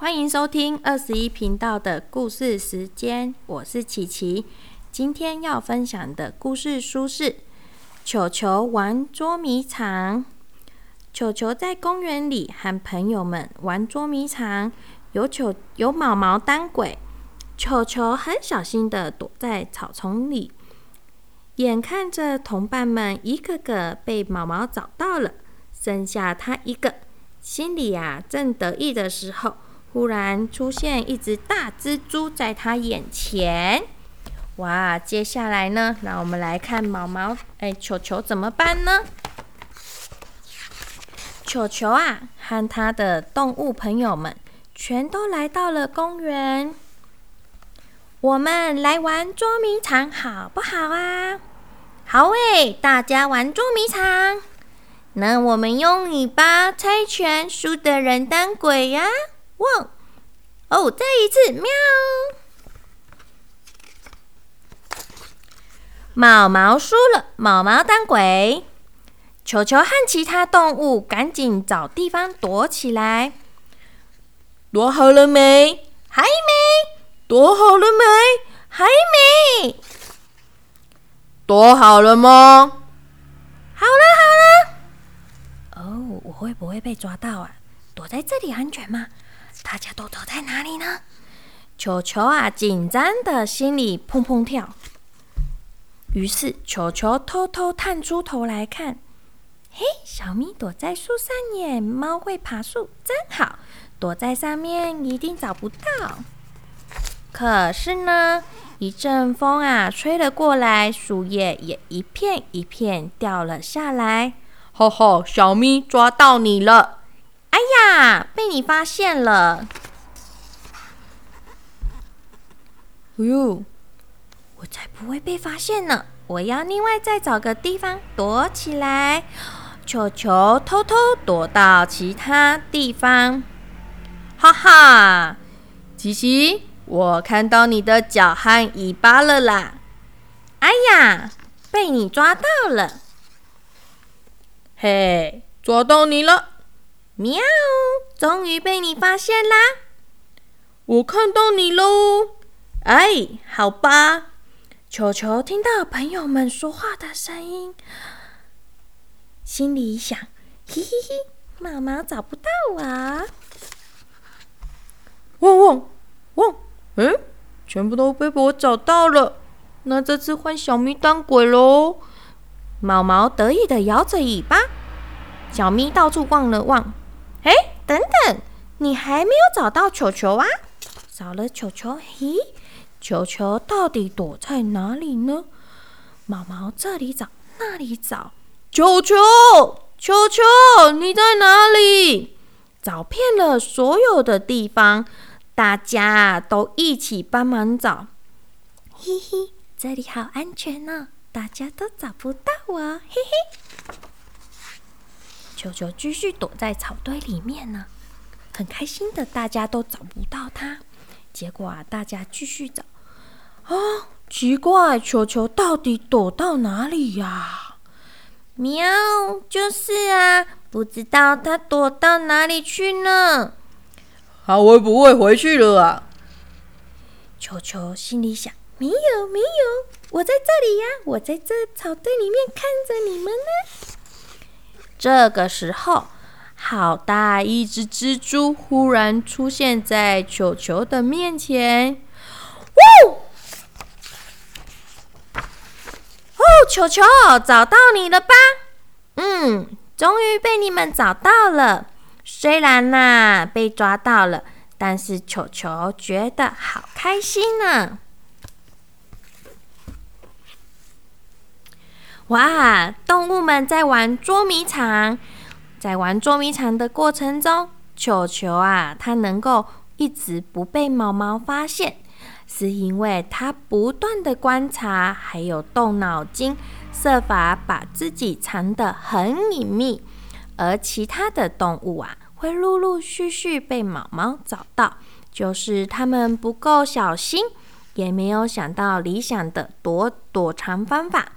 欢迎收听二十一频道的故事时间，我是琪琪。今天要分享的故事书是《球球玩捉迷藏》。球球在公园里和朋友们玩捉迷藏，有球有毛毛当鬼。球球很小心的躲在草丛里，眼看着同伴们一个个被毛毛找到了，剩下他一个。心里呀正得意的时候，忽然出现一只大蜘蛛在他眼前。哇！接下来呢，让我们来看毛毛哎，球球怎么办呢？球球啊，和他的动物朋友们全都来到了公园。我们来玩捉迷藏好不好啊？好诶，大家玩捉迷藏。那我们用尾巴猜拳，输的人当鬼呀！汪！哦，再一次，喵！毛毛输了，毛毛当鬼。球球和其他动物赶紧找地方躲起来。躲好了没？还没。躲好了没？还没。躲好了吗？好了，好了。哦，我会不会被抓到啊？躲在这里安全吗？大家都躲在哪里呢？球球啊，紧张的心里砰砰跳。于是球球偷偷探出头来看，嘿，小咪躲在树上耶！猫会爬树，真好。躲在上面一定找不到。可是呢，一阵风啊吹了过来，树叶也一片一片掉了下来。吼吼，小咪抓到你了！哎呀，被你发现了！哎呦，我才不会被发现呢！我要另外再找个地方躲起来。球球偷偷躲到其他地方。哈哈，琪琪，我看到你的脚和尾巴了啦！哎呀，被你抓到了！嘿，抓到你了！喵，终于被你发现啦！我看到你喽！哎，好吧。球球听到朋友们说话的声音，心里想：嘿嘿嘿，毛毛找不到啊。汪汪汪！嗯，全部都被我找到了。那这次换小咪当鬼喽！毛毛得意的摇着尾巴，小咪到处望了望。哎，等等，你还没有找到球球啊？找了球球，咦，球球到底躲在哪里呢？毛毛这里找，那里找，球球，球球，你在哪里？找遍了所有的地方，大家都一起帮忙找。嘿嘿，这里好安全呢。大家都找不到我，嘿嘿。球球继续躲在草堆里面呢，很开心的，大家都找不到它。结果啊，大家继续找，啊，奇怪，球球到底躲到哪里呀？喵，就是啊，不知道它躲到哪里去呢。它会不会回去了啊？球球心里想。没有，没有，我在这里呀！我在这草堆里面看着你们呢。这个时候，好大一只蜘蛛忽然出现在球球的面前。哦，哦，球球，找到你了吧？嗯，终于被你们找到了。虽然呐被抓到了，但是球球觉得好开心呢。哇！动物们在玩捉迷藏，在玩捉迷藏的过程中，球球啊，它能够一直不被毛毛发现，是因为它不断的观察，还有动脑筋，设法把自己藏得很隐秘。而其他的动物啊，会陆陆续续被毛毛找到，就是它们不够小心，也没有想到理想的躲躲藏方法。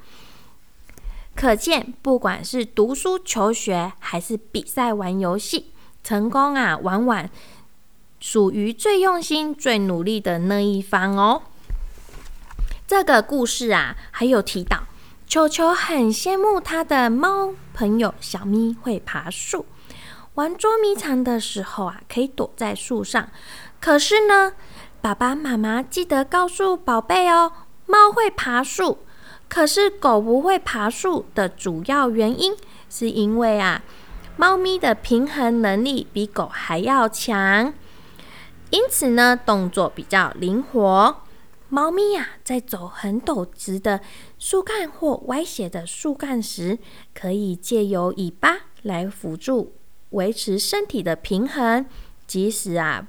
可见，不管是读书求学，还是比赛玩游戏，成功啊，往往属于最用心、最努力的那一方哦。这个故事啊，还有提到，球球很羡慕他的猫朋友小咪会爬树，玩捉迷藏的时候啊，可以躲在树上。可是呢，爸爸妈妈记得告诉宝贝哦，猫会爬树，可是狗不会爬树的主要原因，是因为啊，猫咪的平衡能力比狗还要强，因此呢，动作比较灵活。猫咪呀，在走很陡直的树干或歪斜的树干时，可以借由尾巴来辅助维持身体的平衡。即使啊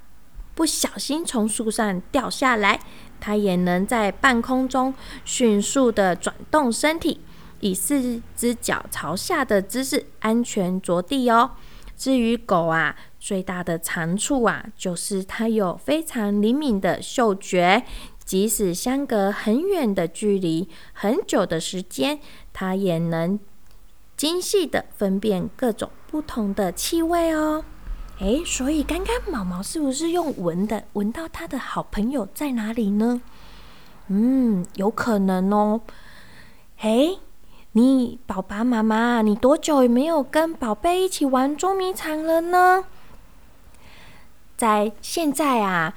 不小心从树上掉下来，它也能在半空中迅速的转动身体，以四只脚朝下的姿势安全着地哦。至于狗啊，最大的长处啊，就是它有非常灵敏的嗅觉。即使相隔很远的距离、很久的时间，它也能精细的分辨各种不同的气味哦。诶，所以刚刚毛毛是不是用闻的闻到他的好朋友在哪里呢？嗯，有可能哦。诶，你爸爸妈妈，你多久没有跟宝贝一起玩捉迷藏了呢？在现在啊。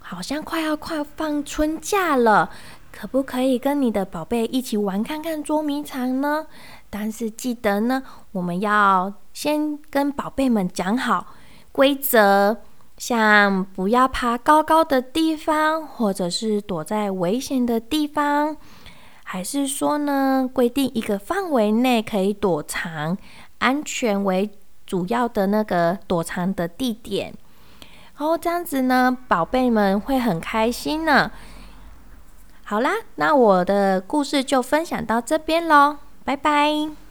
好像快要快放春假了，可不可以跟你的宝贝一起玩看看捉迷藏呢？但是记得呢，我们要先跟宝贝们讲好规则，像不要爬高高的地方，或者是躲在危险的地方，还是说呢，规定一个范围内可以躲藏，安全为主要的那个躲藏的地点。哦，这样子呢，宝贝们会很开心呢。好啦，那我的故事就分享到这边喽，拜拜。